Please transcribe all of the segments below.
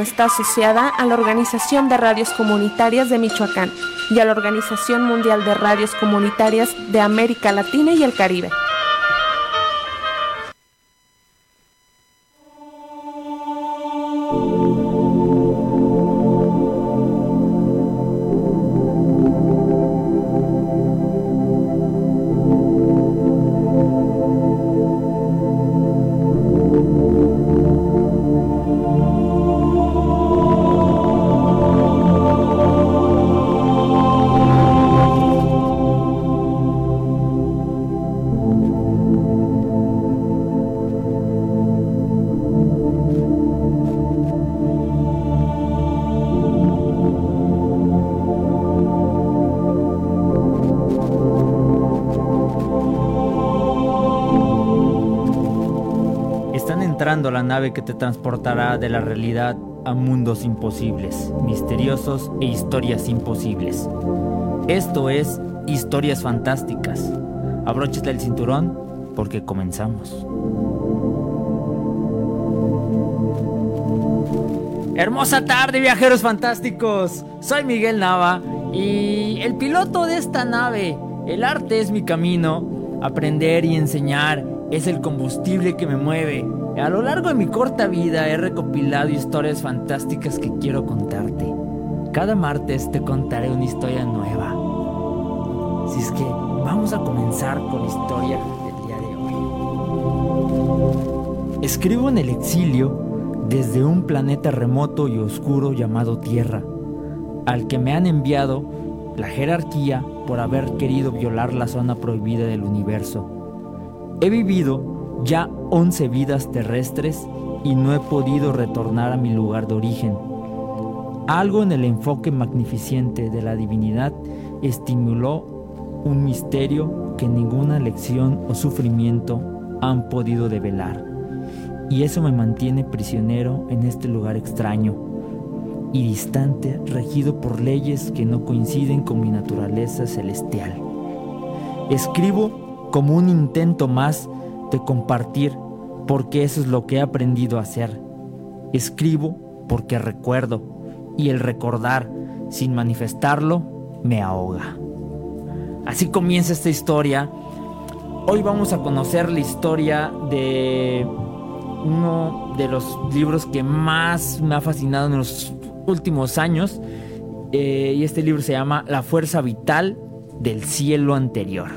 Está asociada a la Organización de Radios Comunitarias de Michoacán y a la Organización Mundial de Radios Comunitarias de América Latina y el Caribe. Nave que te transportará de la realidad a mundos imposibles, misteriosos e historias imposibles. Esto es Historias Fantásticas. Abróchate el cinturón porque comenzamos. Hermosa tarde, viajeros fantásticos. Soy Miguel Nava y el piloto de esta nave. El arte es mi camino. Aprender y enseñar es el combustible que me mueve. A lo largo de mi corta vida he recopilado historias fantásticas que quiero contarte. Cada martes te contaré una historia nueva. Si es que vamos a comenzar con historia del día de hoy. Escribo en el exilio desde un planeta remoto y oscuro llamado Tierra, al que me han enviado la jerarquía por haber querido violar la zona prohibida del universo. He vivido ya 11 vidas terrestres y no he podido retornar a mi lugar de origen. Algo en el enfoque magnificente de la divinidad estimuló un misterio que ninguna lección o sufrimiento han podido develar. Y eso me mantiene prisionero en este lugar extraño y distante, regido por leyes que no coinciden con mi naturaleza celestial. Escribo como un intento más de compartir porque eso es lo que he aprendido a hacer. Escribo porque recuerdo y el recordar sin manifestarlo me ahoga. Así comienza esta historia. Hoy vamos a conocer la historia de uno de los libros que más me ha fascinado en los últimos años. Eh, y este libro se llama La fuerza vital del cielo anterior.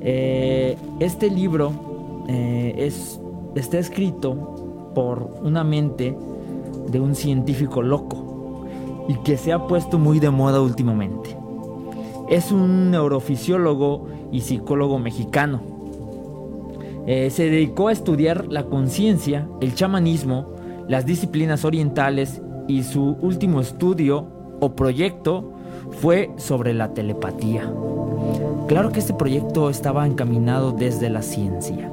Eh, este libro eh, es, está escrito por una mente de un científico loco y que se ha puesto muy de moda últimamente. Es un neurofisiólogo y psicólogo mexicano. Eh, se dedicó a estudiar la conciencia, el chamanismo, las disciplinas orientales y su último estudio o proyecto fue sobre la telepatía. Claro que este proyecto estaba encaminado desde la ciencia.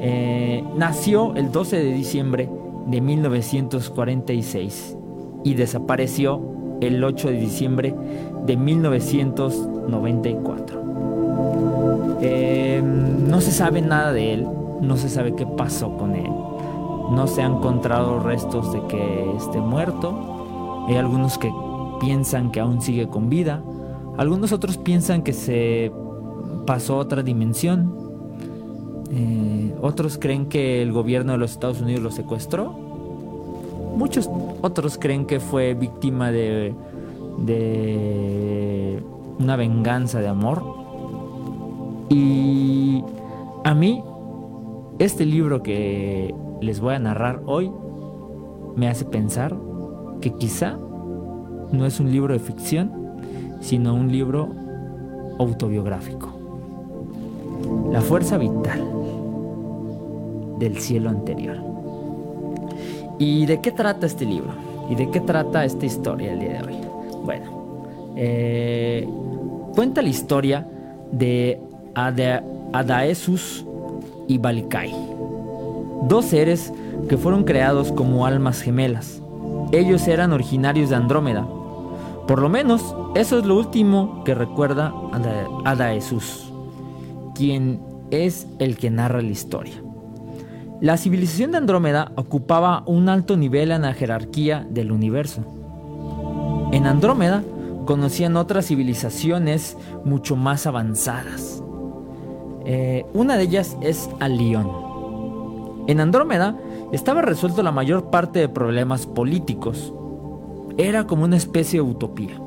Eh, nació el 12 de diciembre de 1946 y desapareció el 8 de diciembre de 1994. Eh, no se sabe nada de él, no se sabe qué pasó con él. No se han encontrado restos de que esté muerto. Hay algunos que piensan que aún sigue con vida. Algunos otros piensan que se pasó a otra dimensión. Eh, otros creen que el gobierno de los Estados Unidos lo secuestró. Muchos otros creen que fue víctima de, de una venganza de amor. Y a mí, este libro que les voy a narrar hoy me hace pensar que quizá no es un libro de ficción, sino un libro autobiográfico. La fuerza vital del cielo anterior. ¿Y de qué trata este libro? ¿Y de qué trata esta historia el día de hoy? Bueno, eh, cuenta la historia de Adaesus y Balikai, dos seres que fueron creados como almas gemelas. Ellos eran originarios de Andrómeda. Por lo menos, eso es lo último que recuerda Adaesus, quien es el que narra la historia. La civilización de Andrómeda ocupaba un alto nivel en la jerarquía del universo. En Andrómeda conocían otras civilizaciones mucho más avanzadas. Eh, una de ellas es Alión. En Andrómeda estaba resuelto la mayor parte de problemas políticos. Era como una especie de utopía.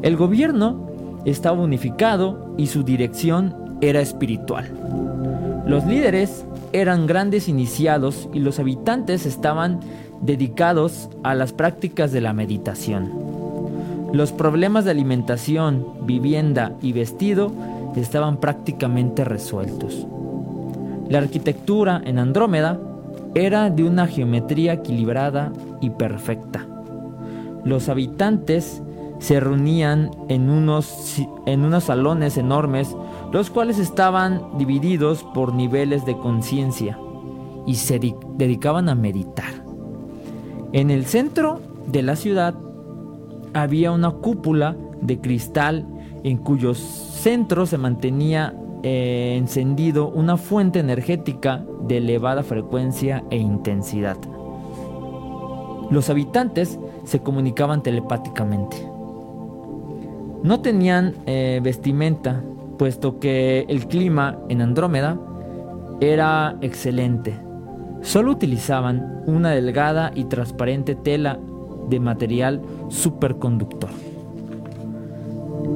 El gobierno estaba unificado y su dirección era espiritual. Los líderes eran grandes iniciados y los habitantes estaban dedicados a las prácticas de la meditación. Los problemas de alimentación, vivienda y vestido estaban prácticamente resueltos. La arquitectura en Andrómeda era de una geometría equilibrada y perfecta. Los habitantes se reunían en unos, en unos salones enormes, los cuales estaban divididos por niveles de conciencia y se dedicaban a meditar. En el centro de la ciudad había una cúpula de cristal en cuyos centros se mantenía eh, encendido una fuente energética de elevada frecuencia e intensidad. Los habitantes se comunicaban telepáticamente. No tenían eh, vestimenta, puesto que el clima en Andrómeda era excelente. Solo utilizaban una delgada y transparente tela de material superconductor.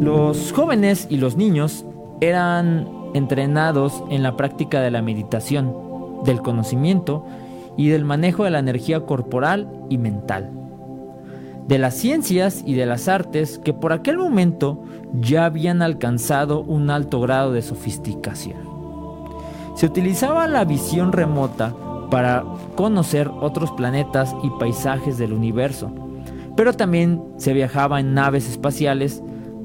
Los jóvenes y los niños eran entrenados en la práctica de la meditación, del conocimiento y del manejo de la energía corporal y mental de las ciencias y de las artes que por aquel momento ya habían alcanzado un alto grado de sofisticación. Se utilizaba la visión remota para conocer otros planetas y paisajes del universo, pero también se viajaba en naves espaciales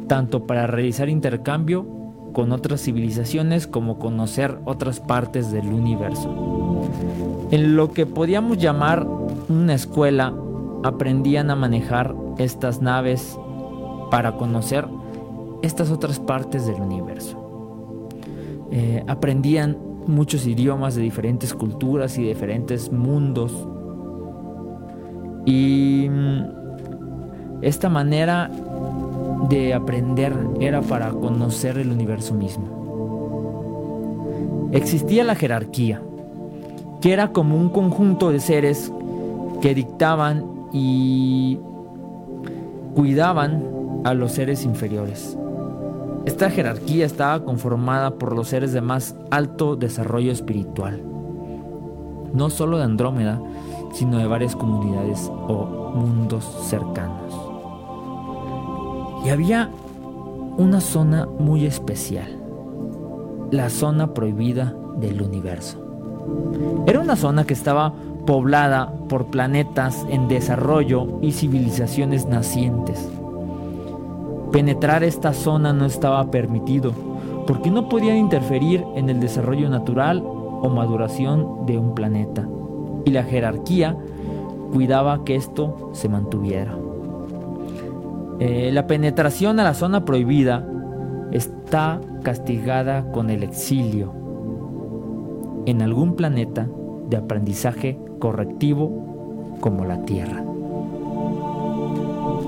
tanto para realizar intercambio con otras civilizaciones como conocer otras partes del universo. En lo que podíamos llamar una escuela aprendían a manejar estas naves para conocer estas otras partes del universo. Eh, aprendían muchos idiomas de diferentes culturas y diferentes mundos. Y mm, esta manera de aprender era para conocer el universo mismo. Existía la jerarquía, que era como un conjunto de seres que dictaban y cuidaban a los seres inferiores. Esta jerarquía estaba conformada por los seres de más alto desarrollo espiritual, no solo de Andrómeda, sino de varias comunidades o mundos cercanos. Y había una zona muy especial, la zona prohibida del universo. Era una zona que estaba poblada por planetas en desarrollo y civilizaciones nacientes. Penetrar esta zona no estaba permitido porque no podían interferir en el desarrollo natural o maduración de un planeta y la jerarquía cuidaba que esto se mantuviera. Eh, la penetración a la zona prohibida está castigada con el exilio en algún planeta de aprendizaje correctivo como la Tierra.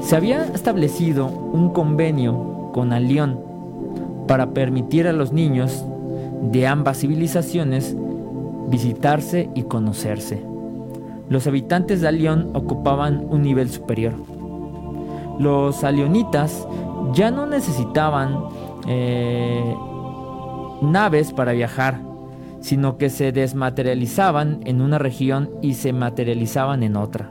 Se había establecido un convenio con Alión para permitir a los niños de ambas civilizaciones visitarse y conocerse. Los habitantes de Alión ocupaban un nivel superior. Los alionitas ya no necesitaban eh, naves para viajar sino que se desmaterializaban en una región y se materializaban en otra.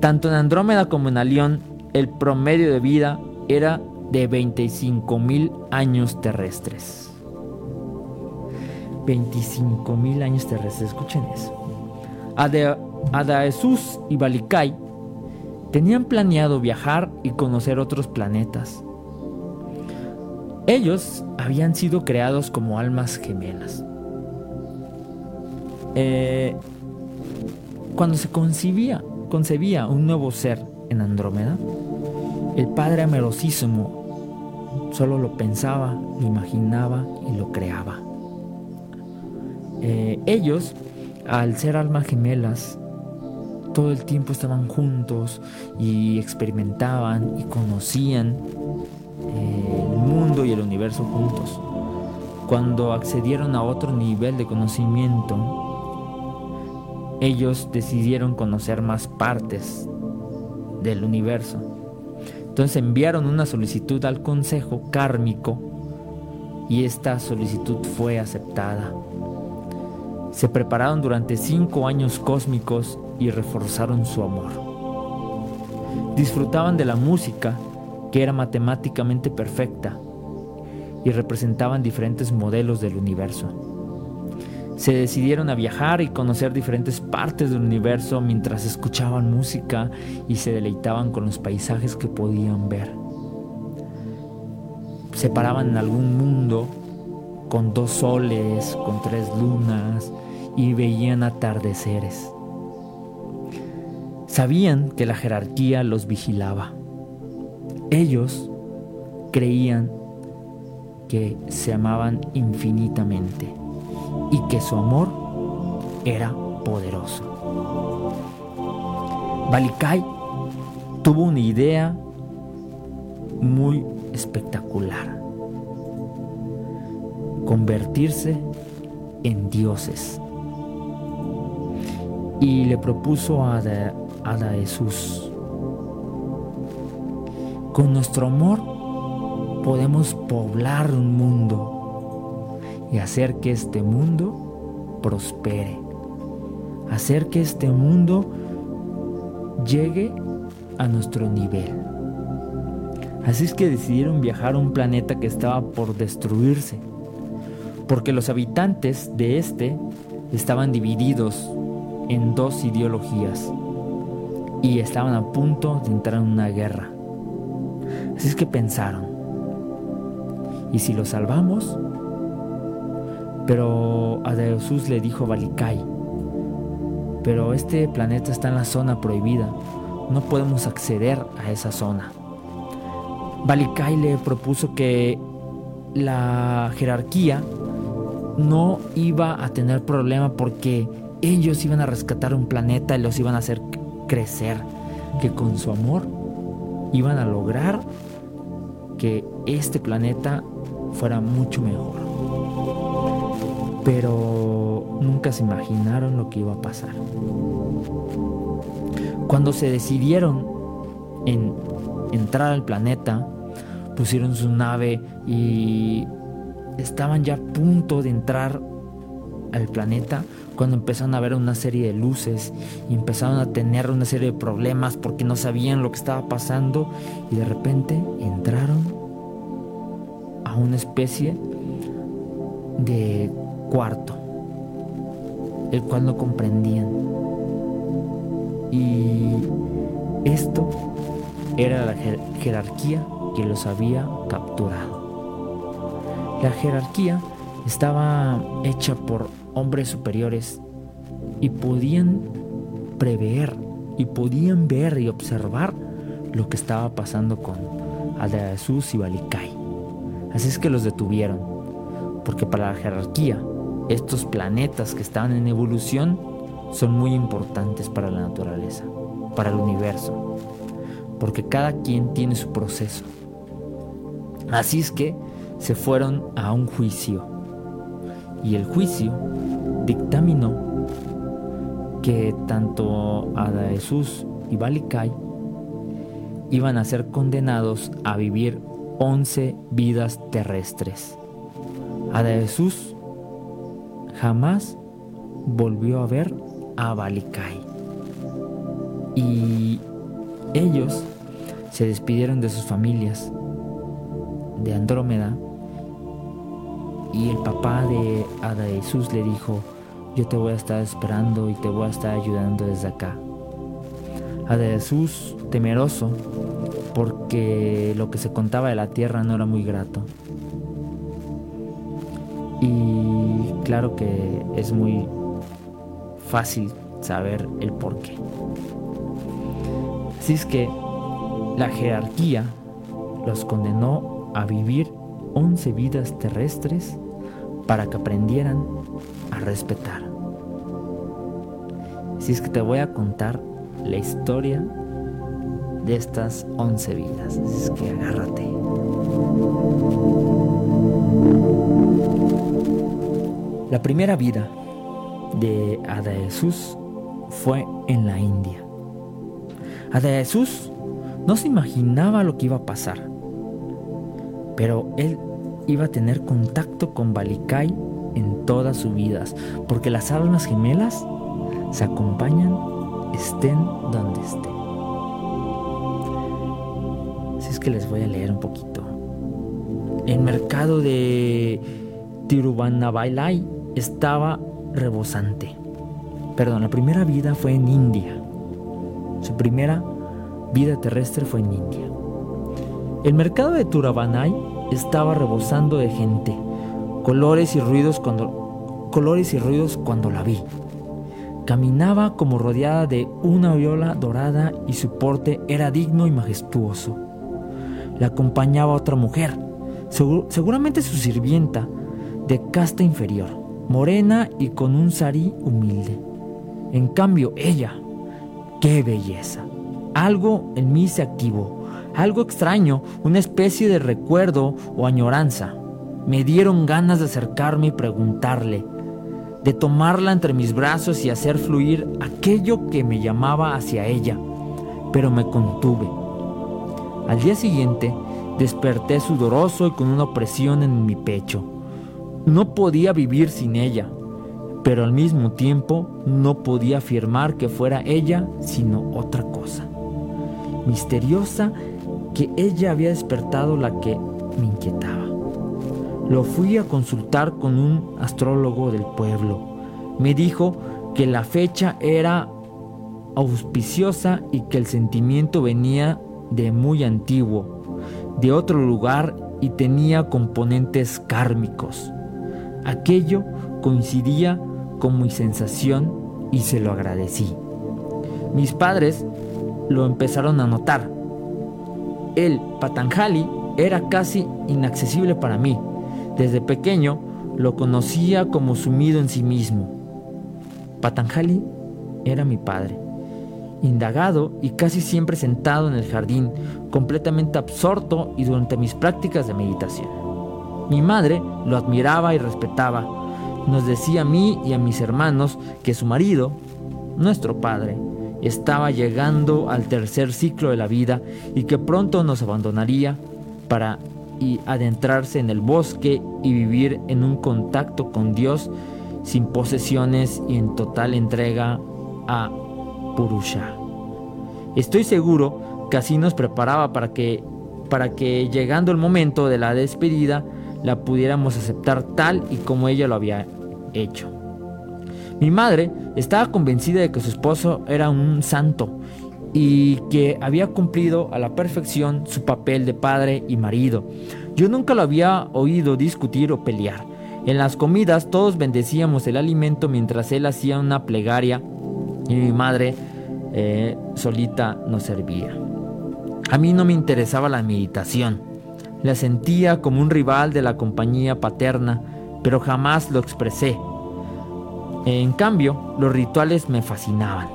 Tanto en Andrómeda como en Alión, el promedio de vida era de 25.000 años terrestres. 25.000 años terrestres, escuchen eso. Adaesus y Balikai tenían planeado viajar y conocer otros planetas. Ellos habían sido creados como almas gemelas. Eh, cuando se concebía, concebía un nuevo ser en Andrómeda, el Padre Amerosísimo solo lo pensaba, lo imaginaba y lo creaba. Eh, ellos al ser almas gemelas, todo el tiempo estaban juntos y experimentaban y conocían eh, el mundo y el universo juntos. Cuando accedieron a otro nivel de conocimiento, ellos decidieron conocer más partes del universo. Entonces enviaron una solicitud al consejo kármico y esta solicitud fue aceptada. Se prepararon durante cinco años cósmicos y reforzaron su amor. Disfrutaban de la música, que era matemáticamente perfecta, y representaban diferentes modelos del universo. Se decidieron a viajar y conocer diferentes partes del universo mientras escuchaban música y se deleitaban con los paisajes que podían ver. Se paraban en algún mundo con dos soles, con tres lunas y veían atardeceres. Sabían que la jerarquía los vigilaba. Ellos creían que se amaban infinitamente y que su amor era poderoso. Balikai tuvo una idea muy espectacular. Convertirse en dioses. Y le propuso a, a Jesús, con nuestro amor podemos poblar un mundo y hacer que este mundo prospere, hacer que este mundo llegue a nuestro nivel. Así es que decidieron viajar a un planeta que estaba por destruirse, porque los habitantes de este estaban divididos en dos ideologías y estaban a punto de entrar en una guerra. Así es que pensaron, ¿y si lo salvamos? Pero a Jesús le dijo Balikai, pero este planeta está en la zona prohibida, no podemos acceder a esa zona. Balikai le propuso que la jerarquía no iba a tener problema porque ellos iban a rescatar un planeta y los iban a hacer crecer, que con su amor iban a lograr que este planeta fuera mucho mejor. Pero nunca se imaginaron lo que iba a pasar. Cuando se decidieron en entrar al planeta, pusieron su nave y estaban ya a punto de entrar al planeta cuando empezaron a ver una serie de luces y empezaron a tener una serie de problemas porque no sabían lo que estaba pasando y de repente entraron a una especie de cuarto, el cual no comprendían. Y esto era la jerarquía que los había capturado. La jerarquía estaba hecha por hombres superiores y podían prever y podían ver y observar lo que estaba pasando con Jesús y Balikai. Así es que los detuvieron, porque para la jerarquía, estos planetas que estaban en evolución son muy importantes para la naturaleza, para el universo, porque cada quien tiene su proceso. Así es que se fueron a un juicio y el juicio dictaminó que tanto Jesús y Balikai iban a ser condenados a vivir 11 vidas terrestres. Jesús jamás volvió a ver a Balikai. Y ellos se despidieron de sus familias, de Andrómeda y el papá de Ada Jesús le dijo, yo te voy a estar esperando y te voy a estar ayudando desde acá. Ada Jesús, temeroso, porque lo que se contaba de la tierra no era muy grato. Y claro que es muy fácil saber el por qué. Así es que la jerarquía los condenó a vivir 11 vidas terrestres para que aprendieran a respetar. Si es que te voy a contar la historia de estas 11 vidas. Así es que agárrate. La primera vida de Jesús fue en la India. Jesús no se imaginaba lo que iba a pasar, pero él iba a tener contacto con Balikai en todas sus vidas, porque las almas gemelas se acompañan estén donde estén. Así es que les voy a leer un poquito. El mercado de Tiruvanabailai estaba rebosante. Perdón, la primera vida fue en India. Su primera vida terrestre fue en India. El mercado de Turabanai estaba rebosando de gente, colores y ruidos cuando colores y ruidos cuando la vi. Caminaba como rodeada de una viola dorada y su porte era digno y majestuoso. La acompañaba otra mujer, seguramente su sirvienta, de casta inferior morena y con un sarí humilde. En cambio, ella, qué belleza. Algo en mí se activó, algo extraño, una especie de recuerdo o añoranza. Me dieron ganas de acercarme y preguntarle, de tomarla entre mis brazos y hacer fluir aquello que me llamaba hacia ella, pero me contuve. Al día siguiente, desperté sudoroso y con una opresión en mi pecho. No podía vivir sin ella, pero al mismo tiempo no podía afirmar que fuera ella sino otra cosa. Misteriosa que ella había despertado la que me inquietaba. Lo fui a consultar con un astrólogo del pueblo. Me dijo que la fecha era auspiciosa y que el sentimiento venía de muy antiguo, de otro lugar y tenía componentes kármicos. Aquello coincidía con mi sensación y se lo agradecí. Mis padres lo empezaron a notar. El Patanjali era casi inaccesible para mí. Desde pequeño lo conocía como sumido en sí mismo. Patanjali era mi padre, indagado y casi siempre sentado en el jardín, completamente absorto y durante mis prácticas de meditación. Mi madre lo admiraba y respetaba. Nos decía a mí y a mis hermanos que su marido, nuestro padre, estaba llegando al tercer ciclo de la vida y que pronto nos abandonaría para adentrarse en el bosque y vivir en un contacto con Dios sin posesiones y en total entrega a Purusha. Estoy seguro que así nos preparaba para que para que llegando el momento de la despedida la pudiéramos aceptar tal y como ella lo había hecho. Mi madre estaba convencida de que su esposo era un santo y que había cumplido a la perfección su papel de padre y marido. Yo nunca lo había oído discutir o pelear. En las comidas todos bendecíamos el alimento mientras él hacía una plegaria y mi madre eh, solita nos servía. A mí no me interesaba la meditación. La sentía como un rival de la compañía paterna, pero jamás lo expresé. En cambio, los rituales me fascinaban.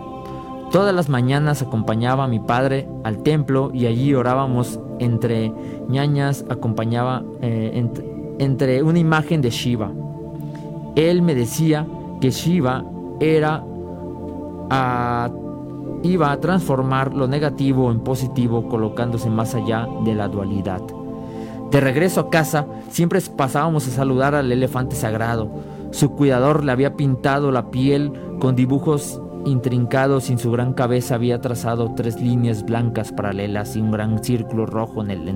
Todas las mañanas acompañaba a mi padre al templo y allí orábamos entre ñañas, acompañaba eh, entre una imagen de Shiva. Él me decía que Shiva era iba a transformar lo negativo en positivo colocándose más allá de la dualidad. De regreso a casa, siempre pasábamos a saludar al elefante sagrado. Su cuidador le había pintado la piel con dibujos intrincados y en su gran cabeza había trazado tres líneas blancas paralelas y un gran círculo rojo en el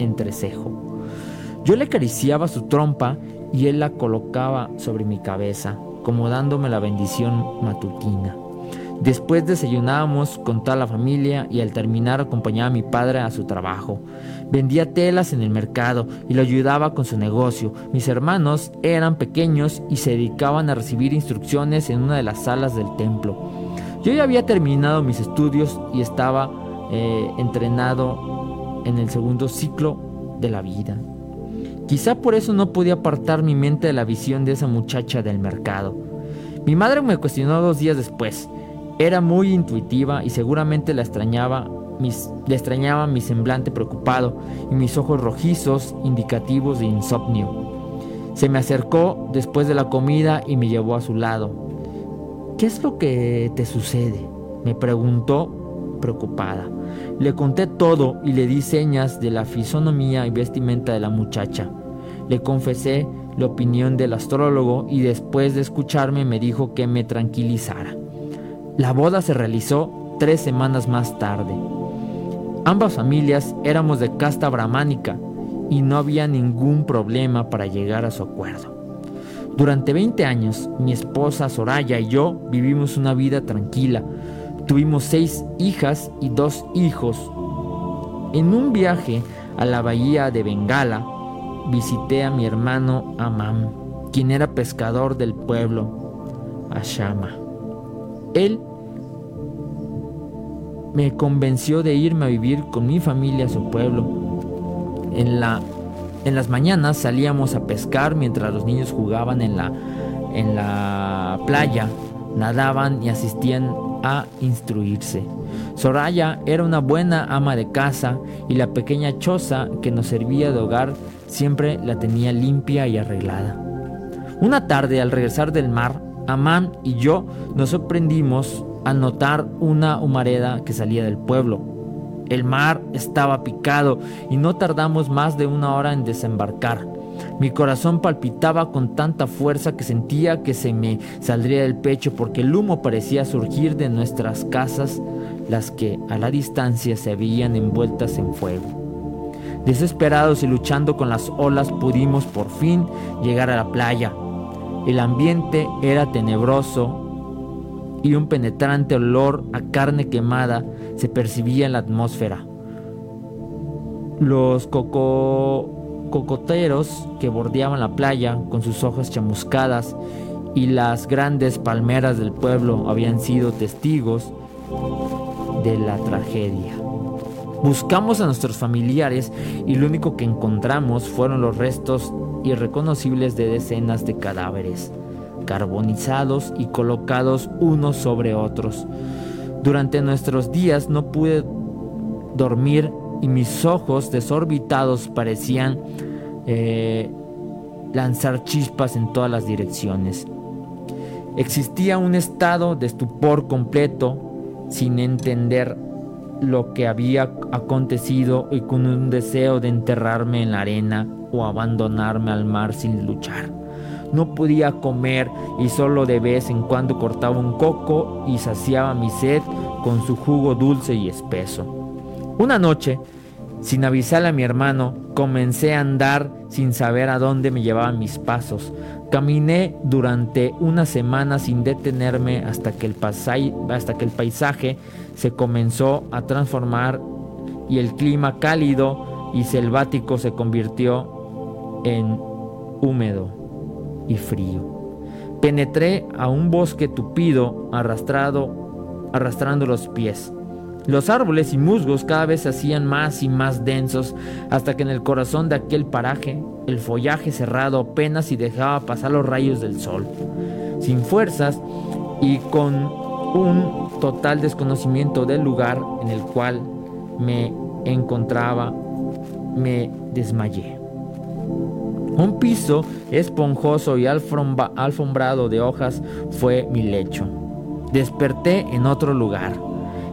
entrecejo. Yo le acariciaba su trompa y él la colocaba sobre mi cabeza, como dándome la bendición matutina. Después desayunábamos con toda la familia y al terminar acompañaba a mi padre a su trabajo. Vendía telas en el mercado y lo ayudaba con su negocio. Mis hermanos eran pequeños y se dedicaban a recibir instrucciones en una de las salas del templo. Yo ya había terminado mis estudios y estaba eh, entrenado en el segundo ciclo de la vida. Quizá por eso no podía apartar mi mente de la visión de esa muchacha del mercado. Mi madre me cuestionó dos días después. Era muy intuitiva y seguramente extrañaba le extrañaba mi semblante preocupado y mis ojos rojizos indicativos de insomnio. Se me acercó después de la comida y me llevó a su lado. ¿Qué es lo que te sucede? me preguntó preocupada. Le conté todo y le di señas de la fisonomía y vestimenta de la muchacha. Le confesé la opinión del astrólogo y después de escucharme me dijo que me tranquilizara. La boda se realizó tres semanas más tarde. Ambas familias éramos de casta brahmánica y no había ningún problema para llegar a su acuerdo. Durante 20 años, mi esposa Soraya y yo vivimos una vida tranquila. Tuvimos seis hijas y dos hijos. En un viaje a la bahía de Bengala, visité a mi hermano Amam, quien era pescador del pueblo, Ashama. Él me convenció de irme a vivir con mi familia a su pueblo. En, la, en las mañanas salíamos a pescar mientras los niños jugaban en la, en la playa, nadaban y asistían a instruirse. Soraya era una buena ama de casa y la pequeña choza que nos servía de hogar siempre la tenía limpia y arreglada. Una tarde al regresar del mar, Amán y yo nos sorprendimos al notar una humareda que salía del pueblo. El mar estaba picado y no tardamos más de una hora en desembarcar. Mi corazón palpitaba con tanta fuerza que sentía que se me saldría del pecho porque el humo parecía surgir de nuestras casas, las que a la distancia se veían envueltas en fuego. Desesperados y luchando con las olas pudimos por fin llegar a la playa. El ambiente era tenebroso y un penetrante olor a carne quemada se percibía en la atmósfera. Los cocoteros que bordeaban la playa con sus hojas chamuscadas y las grandes palmeras del pueblo habían sido testigos de la tragedia. Buscamos a nuestros familiares y lo único que encontramos fueron los restos irreconocibles de decenas de cadáveres carbonizados y colocados unos sobre otros. Durante nuestros días no pude dormir y mis ojos desorbitados parecían eh, lanzar chispas en todas las direcciones. Existía un estado de estupor completo sin entender lo que había acontecido y con un deseo de enterrarme en la arena o abandonarme al mar sin luchar. No podía comer y solo de vez en cuando cortaba un coco y saciaba mi sed con su jugo dulce y espeso. Una noche, sin avisarle a mi hermano, comencé a andar sin saber a dónde me llevaban mis pasos. Caminé durante una semana sin detenerme hasta que el, paisaje se comenzó a transformar y el clima cálido y selvático se convirtió en húmedo y frío. Penetré a un bosque tupido, arrastrando los pies. Los árboles y musgos cada vez se hacían más y más densos, hasta que en el corazón de aquel paraje el follaje cerrado apenas si dejaba pasar los rayos del sol. Sin fuerzas y con un total desconocimiento del lugar en el cual me encontraba, me desmayé. Un piso esponjoso y alfombrado de hojas fue mi lecho. Desperté en otro lugar.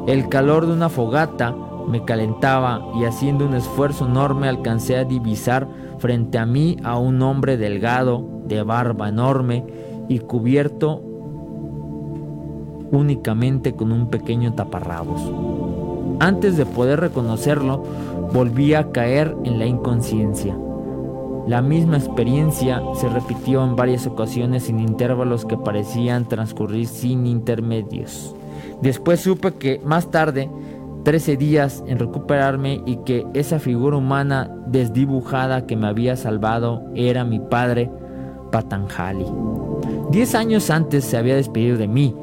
El calor de una fogata me calentaba y haciendo un esfuerzo enorme alcancé a divisar frente a mí a un hombre delgado, de barba enorme y cubierto únicamente con un pequeño taparrabos. Antes de poder reconocerlo, volví a caer en la inconsciencia. La misma experiencia se repitió en varias ocasiones sin intervalos que parecían transcurrir sin intermedios. Después supe que más tarde, 13 días en recuperarme y que esa figura humana desdibujada que me había salvado era mi padre Patanjali. Diez años antes se había despedido de mí,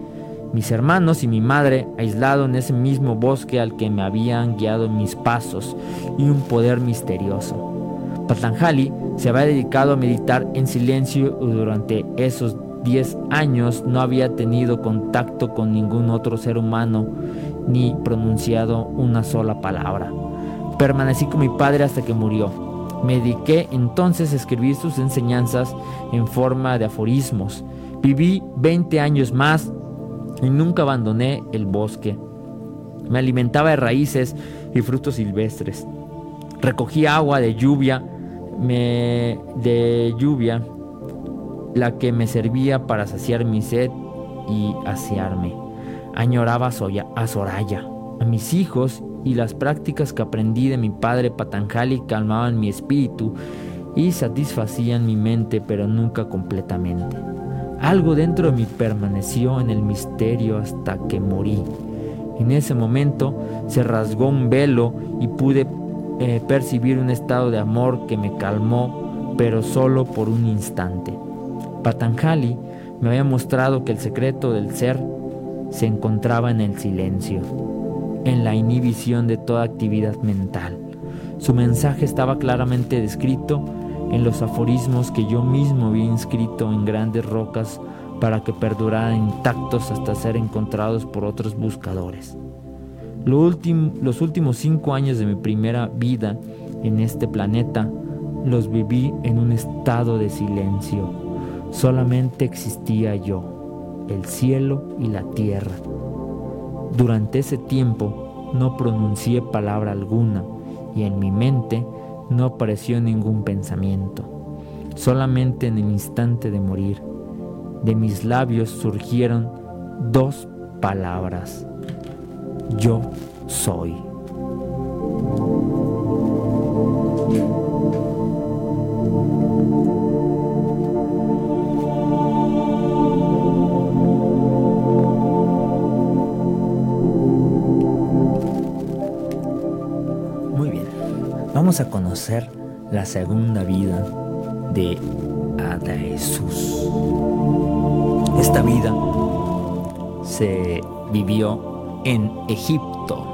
mis hermanos y mi madre aislado en ese mismo bosque al que me habían guiado mis pasos y un poder misterioso. Patanjali se había dedicado a meditar en silencio durante esos 10 años no había tenido contacto con ningún otro ser humano ni pronunciado una sola palabra. Permanecí con mi padre hasta que murió. Me dediqué entonces a escribir sus enseñanzas en forma de aforismos. Viví 20 años más y nunca abandoné el bosque. Me alimentaba de raíces y frutos silvestres. Recogí agua de lluvia, me, de lluvia, la que me servía para saciar mi sed y asearme. Añoraba a Soraya, a mis hijos y las prácticas que aprendí de mi padre Patanjali calmaban mi espíritu y satisfacían mi mente, pero nunca completamente. Algo dentro de mí permaneció en el misterio hasta que morí. En ese momento se rasgó un velo y pude eh, percibir un estado de amor que me calmó, pero solo por un instante. Patanjali me había mostrado que el secreto del ser se encontraba en el silencio, en la inhibición de toda actividad mental. Su mensaje estaba claramente descrito en los aforismos que yo mismo había inscrito en grandes rocas para que perduraran intactos hasta ser encontrados por otros buscadores. los últimos cinco años de mi primera vida en este planeta los viví en un estado de silencio. Solamente existía yo, el cielo y la tierra. Durante ese tiempo no pronuncié palabra alguna y en mi mente no apareció ningún pensamiento. Solamente en el instante de morir de mis labios surgieron dos palabras. Yo soy. Vamos a conocer la segunda vida de Jesús. Esta vida se vivió en Egipto.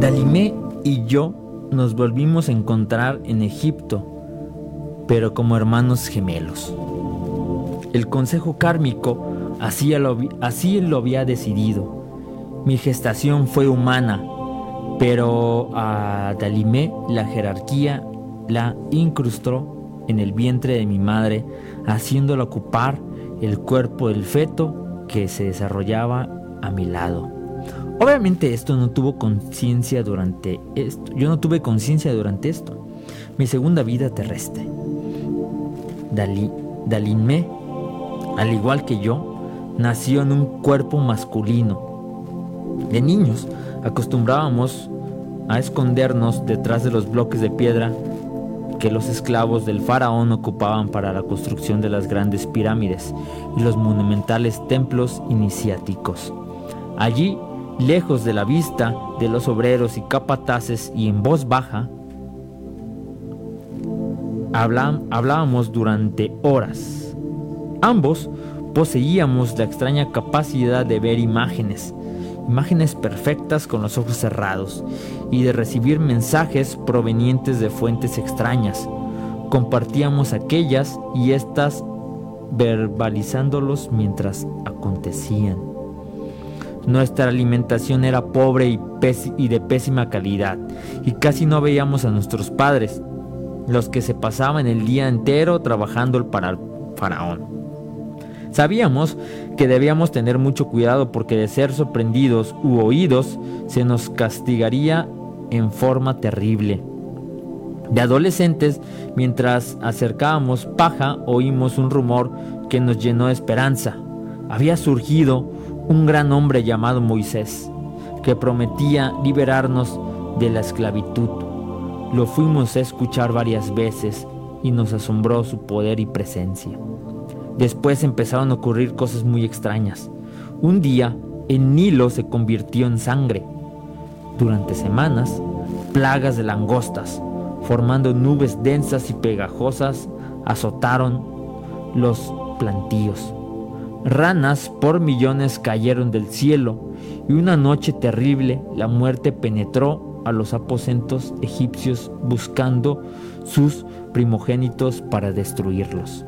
Dalimé y yo nos volvimos a encontrar en Egipto, pero como hermanos gemelos. El consejo kármico lo, así lo había decidido. Mi gestación fue humana, pero a Dalimé la jerarquía la incrustó en el vientre de mi madre, haciéndola ocupar el cuerpo del feto que se desarrollaba a mi lado. Obviamente esto no tuvo conciencia durante esto. Yo no tuve conciencia durante esto. Mi segunda vida terrestre. Dalí, Dalinme, al igual que yo, nació en un cuerpo masculino. De niños acostumbrábamos a escondernos detrás de los bloques de piedra que los esclavos del faraón ocupaban para la construcción de las grandes pirámides y los monumentales templos iniciáticos. Allí, lejos de la vista de los obreros y capataces y en voz baja, hablábamos durante horas. Ambos poseíamos la extraña capacidad de ver imágenes, imágenes perfectas con los ojos cerrados y de recibir mensajes provenientes de fuentes extrañas. Compartíamos aquellas y estas verbalizándolos mientras acontecían. Nuestra alimentación era pobre y, y, de pésima calidad y casi no veíamos a nuestros padres, los que se pasaban el día entero trabajando para el faraón. Sabíamos que debíamos tener mucho cuidado porque de ser sorprendidos u oídos se nos castigaría en forma terrible. De adolescentes, mientras acercábamos paja, oímos un rumor que nos llenó de esperanza. Había surgido un gran hombre llamado Moisés, que prometía liberarnos de la esclavitud. Lo fuimos a escuchar varias veces y nos asombró su poder y presencia. Después empezaron a ocurrir cosas muy extrañas. Un día, el Nilo se convirtió en sangre. Durante semanas, plagas de langostas, formando nubes densas y pegajosas, azotaron los plantíos. Ranas por millones cayeron del cielo y una noche terrible la muerte penetró a los aposentos egipcios buscando sus primogénitos para destruirlos.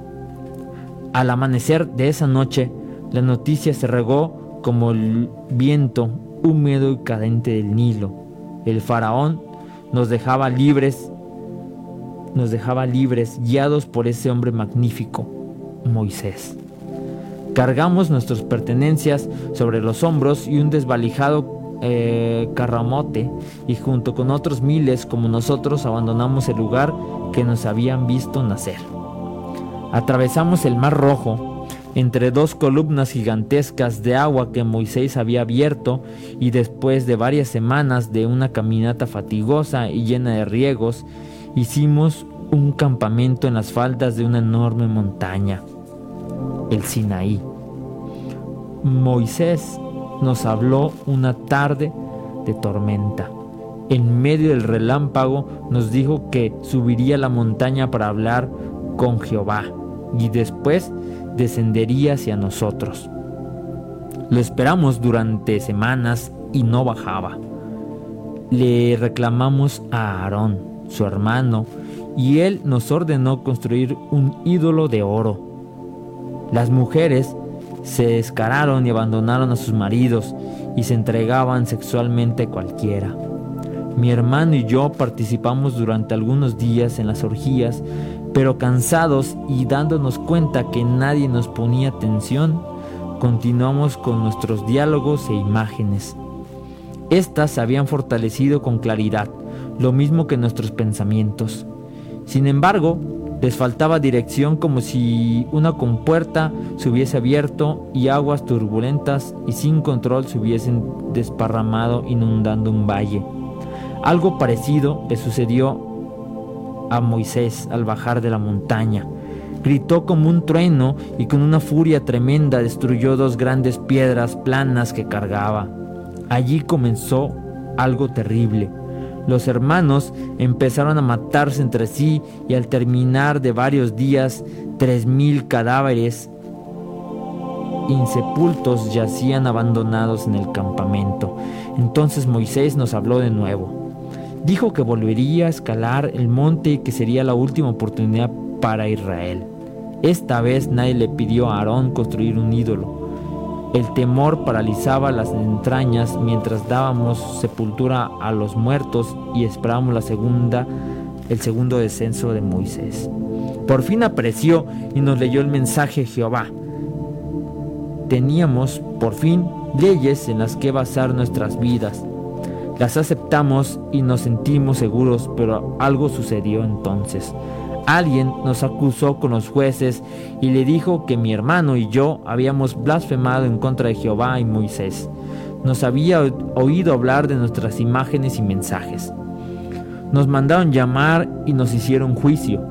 Al amanecer de esa noche, la noticia se regó como el viento húmedo y cadente del Nilo. El faraón nos dejaba libres, nos dejaba libres, guiados por ese hombre magnífico, Moisés. Cargamos nuestras pertenencias sobre los hombros y un desvalijado eh, carramote y junto con otros miles como nosotros abandonamos el lugar que nos habían visto nacer. Atravesamos el Mar Rojo entre dos columnas gigantescas de agua que Moisés había abierto y después de varias semanas de una caminata fatigosa y llena de riegos, hicimos un campamento en las faldas de una enorme montaña, el Sinaí. Moisés nos habló una tarde de tormenta. En medio del relámpago nos dijo que subiría la montaña para hablar con Jehová y después descendería hacia nosotros. Lo esperamos durante semanas y no bajaba. Le reclamamos a Aarón, su hermano, y él nos ordenó construir un ídolo de oro. Las mujeres se descararon y abandonaron a sus maridos y se entregaban sexualmente a cualquiera. Mi hermano y yo participamos durante algunos días en las orgías, pero cansados y dándonos cuenta que nadie nos ponía atención, continuamos con nuestros diálogos e imágenes. Estas se habían fortalecido con claridad, lo mismo que nuestros pensamientos. Sin embargo, les faltaba dirección como si una compuerta se hubiese abierto y aguas turbulentas y sin control se hubiesen desparramado inundando un valle. Algo parecido le sucedió a Moisés al bajar de la montaña. Gritó como un trueno y con una furia tremenda destruyó dos grandes piedras planas que cargaba. Allí comenzó algo terrible. Los hermanos empezaron a matarse entre sí y al terminar de varios días, tres mil cadáveres insepultos yacían abandonados en el campamento. Entonces Moisés nos habló de nuevo. Dijo que volvería a escalar el monte y que sería la última oportunidad para Israel. Esta vez nadie le pidió a Aarón construir un ídolo. El temor paralizaba las entrañas mientras dábamos sepultura a los muertos y esperábamos la segunda, el segundo descenso de Moisés. Por fin apareció y nos leyó el mensaje Jehová. Teníamos, por fin, leyes en las que basar nuestras vidas. Las aceptamos y nos sentimos seguros, pero algo sucedió entonces. Alguien nos acusó con los jueces y le dijo que mi hermano y yo habíamos blasfemado en contra de Jehová y Moisés. Nos había oído hablar de nuestras imágenes y mensajes. Nos mandaron llamar y nos hicieron juicio.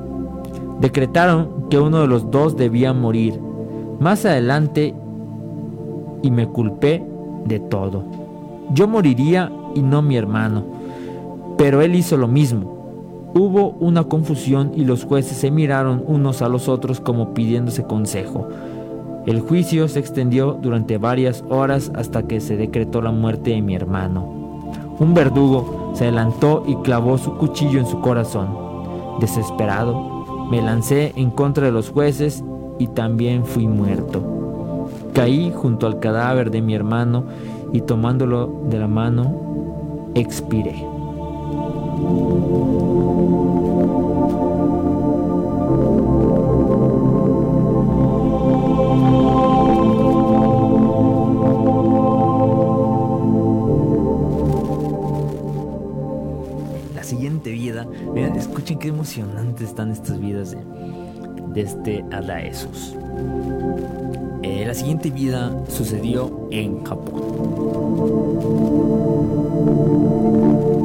Decretaron que uno de los dos debía morir. Más adelante y me culpé de todo. Yo moriría y no mi hermano. Pero él hizo lo mismo. Hubo una confusión y los jueces se miraron unos a los otros como pidiéndose consejo. El juicio se extendió durante varias horas hasta que se decretó la muerte de mi hermano. Un verdugo se adelantó y clavó su cuchillo en su corazón. Desesperado, me lancé en contra de los jueces y también fui muerto. Caí junto al cadáver de mi hermano y tomándolo de la mano, expiré. La siguiente vida, vean, escuchen qué emocionantes están estas vidas de, de este Adaesus. La siguiente vida sucedió en Japón.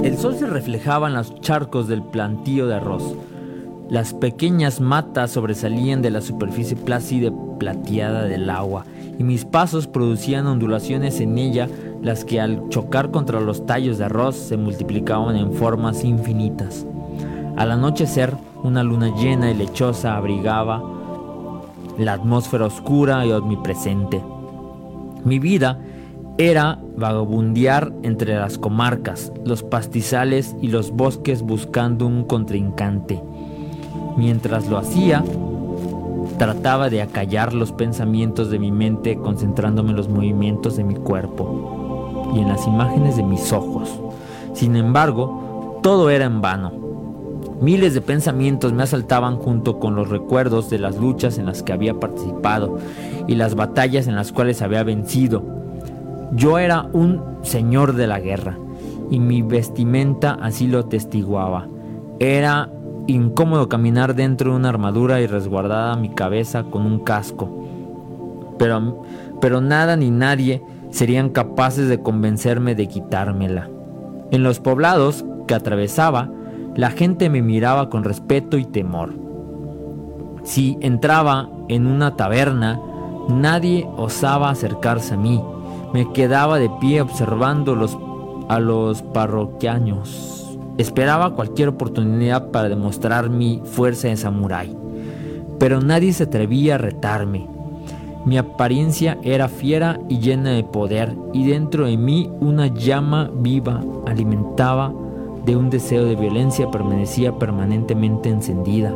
El sol se reflejaba en los charcos del plantío de arroz. Las pequeñas matas sobresalían de la superficie plácida plateada del agua, y mis pasos producían ondulaciones en ella, las que al chocar contra los tallos de arroz se multiplicaban en formas infinitas. Al anochecer, una luna llena y lechosa abrigaba la atmósfera oscura y omnipresente. Mi vida era vagabundear entre las comarcas, los pastizales y los bosques buscando un contrincante. Mientras lo hacía, trataba de acallar los pensamientos de mi mente concentrándome en los movimientos de mi cuerpo y en las imágenes de mis ojos. Sin embargo, todo era en vano. Miles de pensamientos me asaltaban junto con los recuerdos de las luchas en las que había participado y las batallas en las cuales había vencido. Yo era un señor de la guerra y mi vestimenta así lo testiguaba. Era incómodo caminar dentro de una armadura y resguardada mi cabeza con un casco. Pero, pero nada ni nadie serían capaces de convencerme de quitármela. En los poblados que atravesaba, la gente me miraba con respeto y temor. Si entraba en una taberna, nadie osaba acercarse a mí. Me quedaba de pie observando a los parroquianos. Esperaba cualquier oportunidad para demostrar mi fuerza de samurái, pero nadie se atrevía a retarme. Mi apariencia era fiera y llena de poder, y dentro de mí una llama viva alimentaba de un deseo de violencia permanecía permanentemente encendida.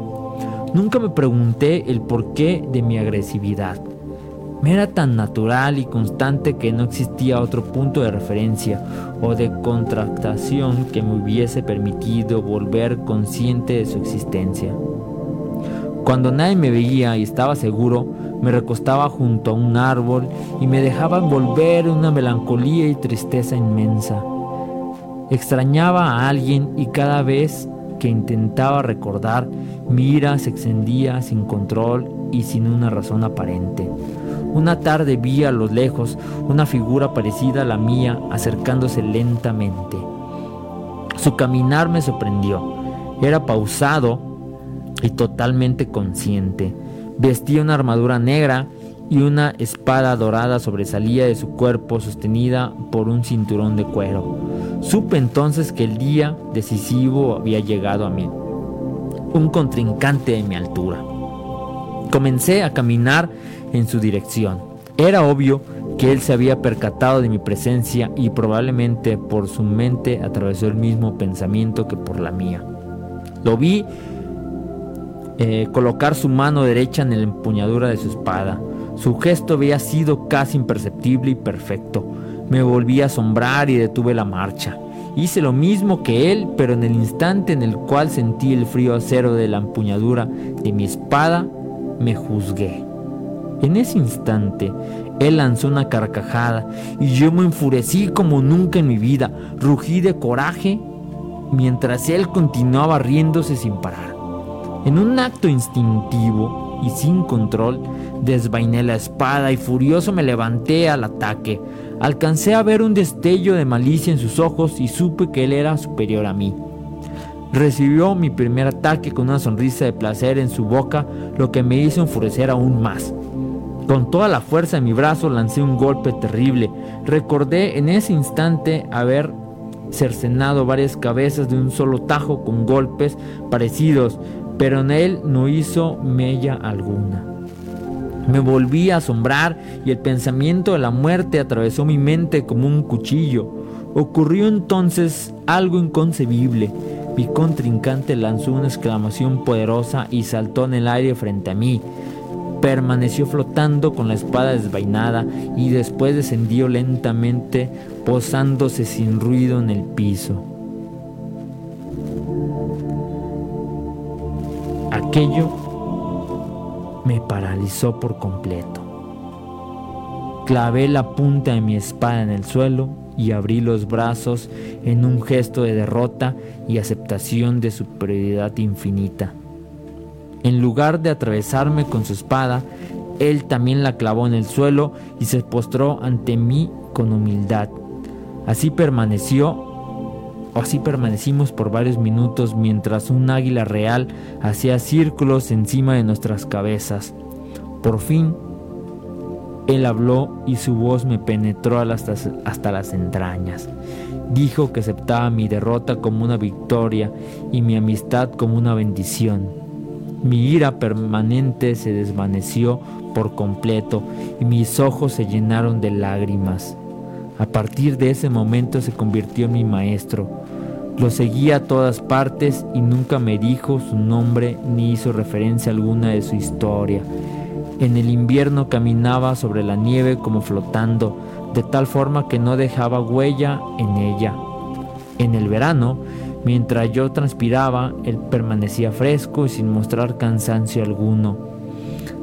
Nunca me pregunté el porqué de mi agresividad. Me era tan natural y constante que no existía otro punto de referencia o de contractación que me hubiese permitido volver consciente de su existencia. Cuando nadie me veía y estaba seguro, me recostaba junto a un árbol y me dejaba envolver una melancolía y tristeza inmensa. Extrañaba a alguien y cada vez que intentaba recordar, mi ira se extendía sin control y sin una razón aparente. Una tarde vi a lo lejos una figura parecida a la mía acercándose lentamente. Su caminar me sorprendió. Era pausado y totalmente consciente. Vestía una armadura negra y una espada dorada sobresalía de su cuerpo sostenida por un cinturón de cuero. Supe entonces que el día decisivo había llegado a mí. Un contrincante de mi altura. Comencé a caminar en su dirección. Era obvio que él se había percatado de mi presencia y probablemente por su mente atravesó el mismo pensamiento que por la mía. Lo vi eh, colocar su mano derecha en la empuñadura de su espada. Su gesto había sido casi imperceptible y perfecto. Me volví a asombrar y detuve la marcha. Hice lo mismo que él, pero en el instante en el cual sentí el frío acero de la empuñadura de mi espada, me juzgué. En ese instante, él lanzó una carcajada y yo me enfurecí como nunca en mi vida. Rugí de coraje mientras él continuaba riéndose sin parar. En un acto instintivo y sin control, desvainé la espada y furioso me levanté al ataque. Alcancé a ver un destello de malicia en sus ojos y supe que él era superior a mí. Recibió mi primer ataque con una sonrisa de placer en su boca, lo que me hizo enfurecer aún más. Con toda la fuerza de mi brazo lancé un golpe terrible. Recordé en ese instante haber cercenado varias cabezas de un solo tajo con golpes parecidos, pero en él no hizo mella alguna. Me volví a asombrar y el pensamiento de la muerte atravesó mi mente como un cuchillo. Ocurrió entonces algo inconcebible. Mi contrincante lanzó una exclamación poderosa y saltó en el aire frente a mí permaneció flotando con la espada desvainada y después descendió lentamente posándose sin ruido en el piso. Aquello me paralizó por completo. Clavé la punta de mi espada en el suelo y abrí los brazos en un gesto de derrota y aceptación de superioridad infinita. En lugar de atravesarme con su espada, él también la clavó en el suelo y se postró ante mí con humildad. Así permaneció, así permanecimos por varios minutos mientras un águila real hacía círculos encima de nuestras cabezas. Por fin, él habló y su voz me penetró hasta, hasta las entrañas. Dijo que aceptaba mi derrota como una victoria y mi amistad como una bendición. Mi ira permanente se desvaneció por completo y mis ojos se llenaron de lágrimas. A partir de ese momento se convirtió en mi maestro. Lo seguía a todas partes y nunca me dijo su nombre ni hizo referencia alguna de su historia. En el invierno caminaba sobre la nieve como flotando, de tal forma que no dejaba huella en ella. En el verano, mientras yo transpiraba, él permanecía fresco y sin mostrar cansancio alguno.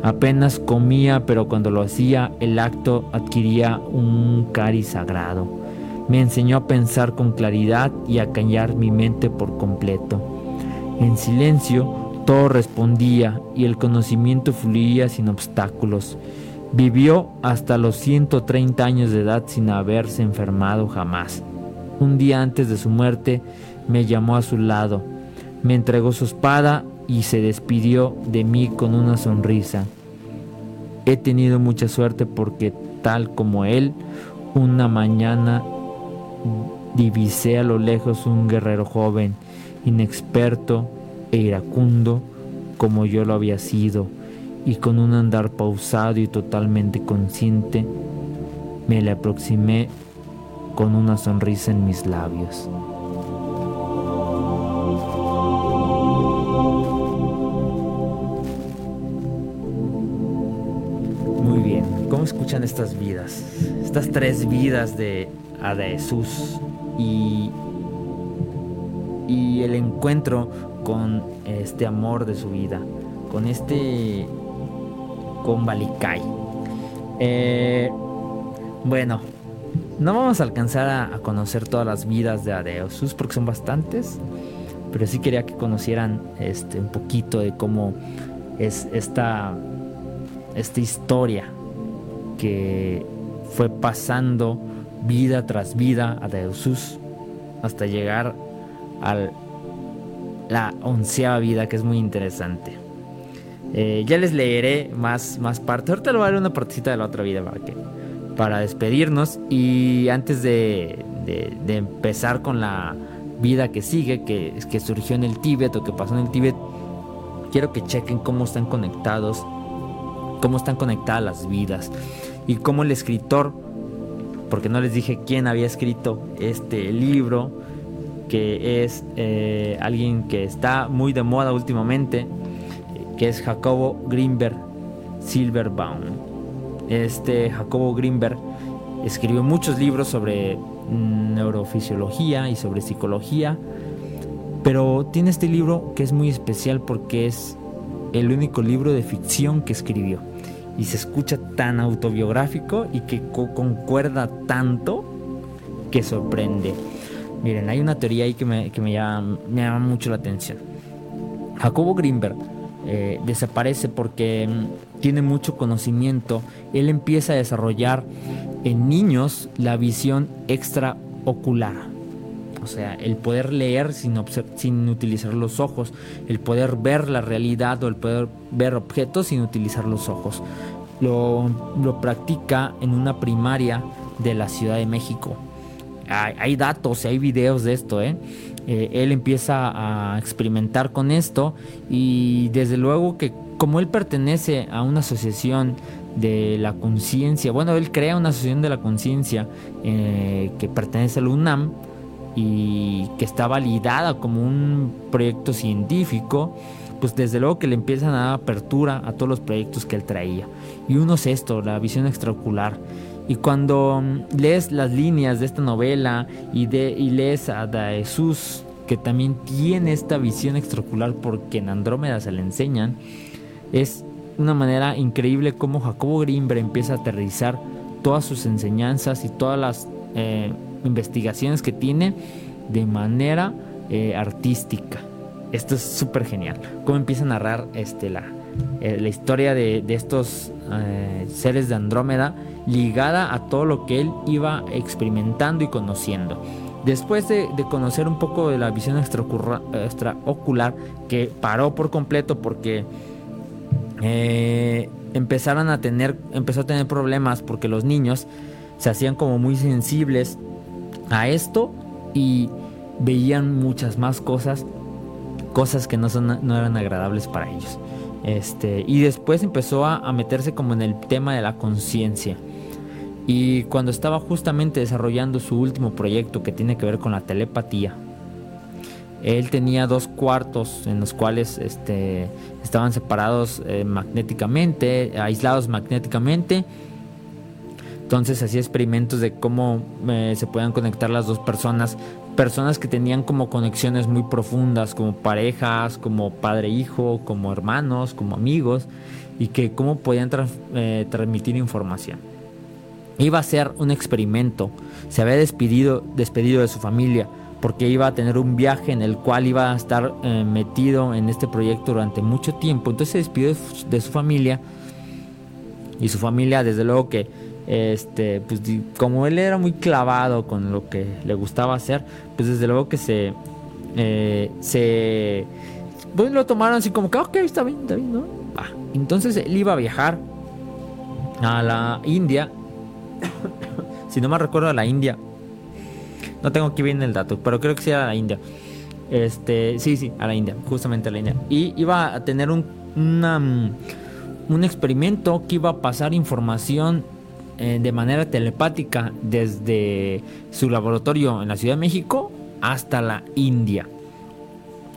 Apenas comía, pero cuando lo hacía, el acto adquiría un cari sagrado. Me enseñó a pensar con claridad y a callar mi mente por completo. En silencio, todo respondía y el conocimiento fluía sin obstáculos. Vivió hasta los 130 años de edad sin haberse enfermado jamás. Un día antes de su muerte me llamó a su lado, me entregó su espada y se despidió de mí con una sonrisa. He tenido mucha suerte porque tal como él, una mañana divisé a lo lejos un guerrero joven, inexperto, e iracundo como yo lo había sido, y con un andar pausado y totalmente consciente, me le aproximé con una sonrisa en mis labios. Estas vidas? Estas tres vidas de Ada Jesús y, y el encuentro con este amor de su vida, con este con Balikai. Eh, bueno, no vamos a alcanzar a, conocer todas las vidas de Adeosus porque son bastantes, pero sí quería que conocieran este, un poquito de cómo es esta, esta historia que fue pasando vida tras vida a Deosus hasta llegar al la onceava vida, que es muy interesante. Eh, ya les leeré más, más partes. Ahorita le voy a una partecita de la otra vida para, que, para despedirnos. Y antes de, de, empezar con la vida que sigue, que, que surgió en el Tíbet o que pasó en el Tíbet, quiero que chequen cómo están conectados, cómo están conectadas las vidas y cómo el escritor, porque no les dije quién había escrito este libro, que es eh, alguien que está muy de moda últimamente, que es Jacobo Greenberg Silverbaum. Este Jacobo Greenberg escribió muchos libros sobre neurofisiología y sobre psicología, pero tiene este libro que es muy especial porque es el único libro de ficción que escribió y se escucha tan autobiográfico y que concuerda tanto que sorprende. Miren, hay una teoría ahí que me, llama, mucho la atención. Jacobo Greenberg eh, desaparece porque mm, tiene mucho conocimiento. Él empieza a desarrollar en niños la visión extraocular. Sea, el poder leer sin, utilizar los ojos, el poder ver la realidad o el poder ver objetos sin utilizar los ojos. Lo, practica en una primaria de la Ciudad de México hay, datos hay videos de esto, ¿eh? ¿eh? Él empieza a experimentar con esto y desde luego que como él pertenece a una asociación de la conciencia, bueno, él crea una asociación de la conciencia eh, que pertenece al UNAM y que está validada como un proyecto científico, pues desde luego que le empiezan a dar apertura a todos los proyectos que él traía. Y uno es esto, la visión extraocular. Y cuando mm, lees las líneas de esta novela y, de, lees a Jesús, que también tiene esta visión extraocular porque en Andrómeda se le enseñan, es una manera increíble como Jacobo Grimber empieza a aterrizar todas sus enseñanzas y todas las eh, investigaciones que tiene de manera eh, artística. Esto es súper genial. Cómo empieza a narrar este, la, eh, la historia de, de estos seres de Andrómeda ligada a todo lo que él iba experimentando y conociendo. Después de, conocer un poco de la visión extraocular, que paró por completo porque eh, empezaron a tener, empezó a tener problemas porque los niños se hacían como muy sensibles a esto y veían muchas más cosas, cosas que no, son, no eran agradables para ellos. Este, y después empezó a meterse como en el tema de la conciencia. Y cuando estaba justamente desarrollando su último proyecto que tiene que ver con la telepatía, Él tenía dos cuartos en los cuales este, estaban separados eh, magnéticamente, aislados magnéticamente. Entonces hacía experimentos de cómo eh, se puedan conectar las dos personas. Personas que tenían como conexiones muy profundas, como parejas, como padre-hijo, como hermanos, como amigos, y que cómo podían eh, transmitir información. Iba a ser un experimento. Se había despedido, despedido de su familia porque iba a tener un viaje en el cual iba a estar eh, metido en este proyecto durante mucho tiempo. Entonces se despidió de su familia y su familia desde luego que este pues como él era muy clavado con lo que le gustaba hacer pues desde luego que se eh, se pues lo tomaron así como que ok está bien está bien no entonces él iba a viajar a la India si no me recuerdo a la India no tengo aquí bien el dato, pero creo que sí a la India. Este, sí, sí, a la India, justamente a la India. Y iba a tener un, un experimento que iba a pasar información eh, de manera telepática desde su laboratorio en la Ciudad de México hasta la India.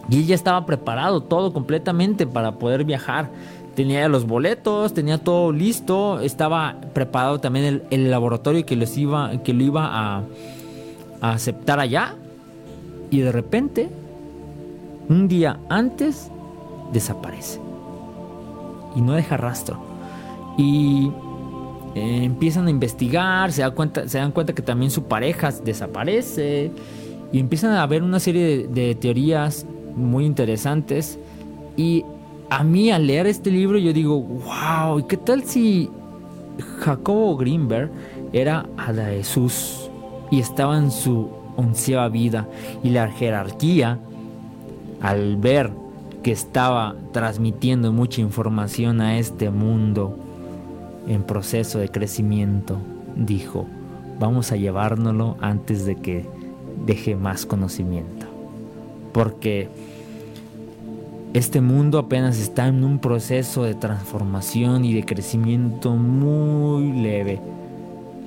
Y ella estaba preparado todo completamente para poder viajar. Tenía los boletos, tenía todo listo, estaba preparado también el, el laboratorio que, les iba, que lo iba a, a aceptar allá y de repente, un día antes, desaparece. Y no deja rastro. Y eh, empiezan a investigar, se, dan cuenta que también su pareja desaparece. Y empiezan a haber una serie de, teorías muy interesantes. Y a mí al leer este libro yo digo, wow, ¿y qué tal si Jacobo Greenberg era a Jesús? y estaba en su onceava vida y la jerarquía, al ver que estaba transmitiendo mucha información a este mundo en proceso de crecimiento, dijo, vamos a llevárnoslo antes de que deje más conocimiento. Porque este mundo apenas está en un proceso de transformación y de crecimiento muy leve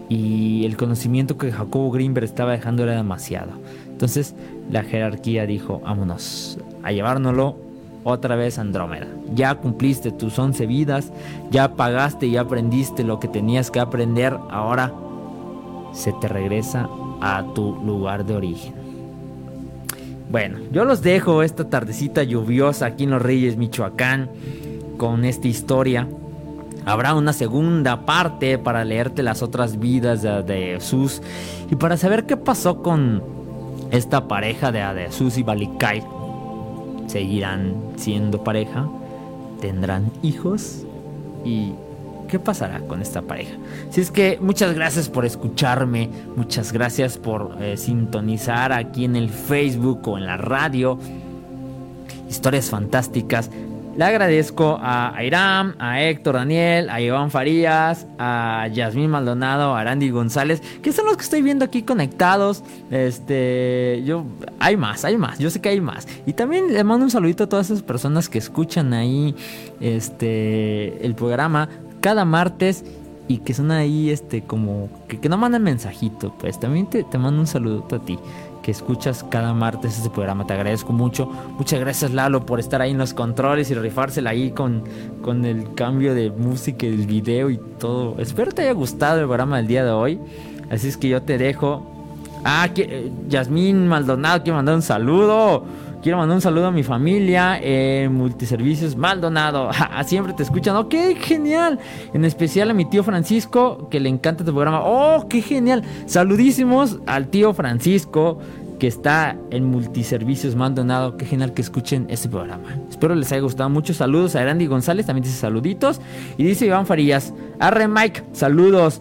y el conocimiento que Jacobo Greenberg estaba dejando era demasiado. Entonces la jerarquía dijo, vámonos a llevárnoslo otra vez Andrómeda. Ya cumpliste tus 11 vidas, ya pagaste y aprendiste lo que tenías que aprender, ahora se te regresa a tu lugar de origen. Bueno, yo los dejo esta tardecita lluviosa aquí en Los Reyes, Michoacán, con esta historia Habrá una segunda parte para leerte las otras vidas de, Jesús y para saber qué pasó con esta pareja de Jesús y Balikai. ¿Seguirán siendo pareja? ¿Tendrán hijos? ¿Y qué pasará con esta pareja? Si es que muchas gracias por escucharme, muchas gracias por eh, sintonizar aquí en el Facebook o en la radio. Historias fantásticas. Le agradezco a Iram, a Héctor Daniel, a Iván Farías, a Yasmín Maldonado, a Randy González, que son los que estoy viendo aquí conectados. Este, yo, hay más, hay más, yo sé que hay más. Y también le mando un saludito a todas esas personas que escuchan ahí, este, el programa cada martes y que son ahí, este, como, que, no mandan mensajito, pues también te, te mando un saludo a ti que escuchas cada martes este programa. Te agradezco mucho. Muchas gracias Lalo por estar ahí en los controles y rifársela ahí con, con el cambio de música el video y todo. Espero te haya gustado el programa del día de hoy. Así es que yo te dejo. Ah, que, eh, Yasmín Maldonado quiero mandar un saludo. Quiero mandar un saludo a mi familia, eh, Multiservicios Maldonado. Siempre te escuchan. ¡Oh, qué genial! En especial a mi tío Francisco, que le encanta tu programa. ¡Oh, qué genial! Saludísimos al tío Francisco, que está en Multiservicios Maldonado. Qué genial que escuchen este programa. Espero les haya gustado mucho. Saludos a Randy González, también dice saluditos. Y dice Iván Farías. Arre Mike, saludos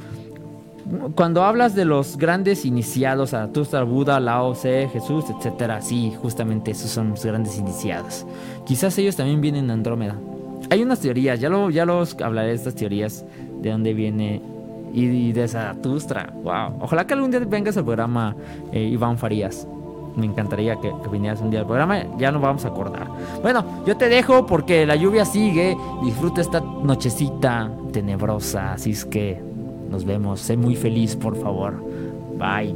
cuando hablas de los grandes iniciados, a Zarathustra, Buda, Lao Tse, Jesús, etcétera, sí, justamente esos son los grandes iniciados. Quizás ellos también vienen de Andrómeda. Hay unas teorías, ya, lo, ya los hablaré de estas teorías, de dónde viene y, de Zaratustra. Wow. Ojalá que algún día vengas al programa eh, Iván Farías. Me encantaría que, que, vinieras un día al programa. Ya nos vamos a acordar. Bueno, yo te dejo porque la lluvia sigue. Disfruta esta nochecita tenebrosa. Así es que nos vemos. Sé muy feliz, por favor. Bye.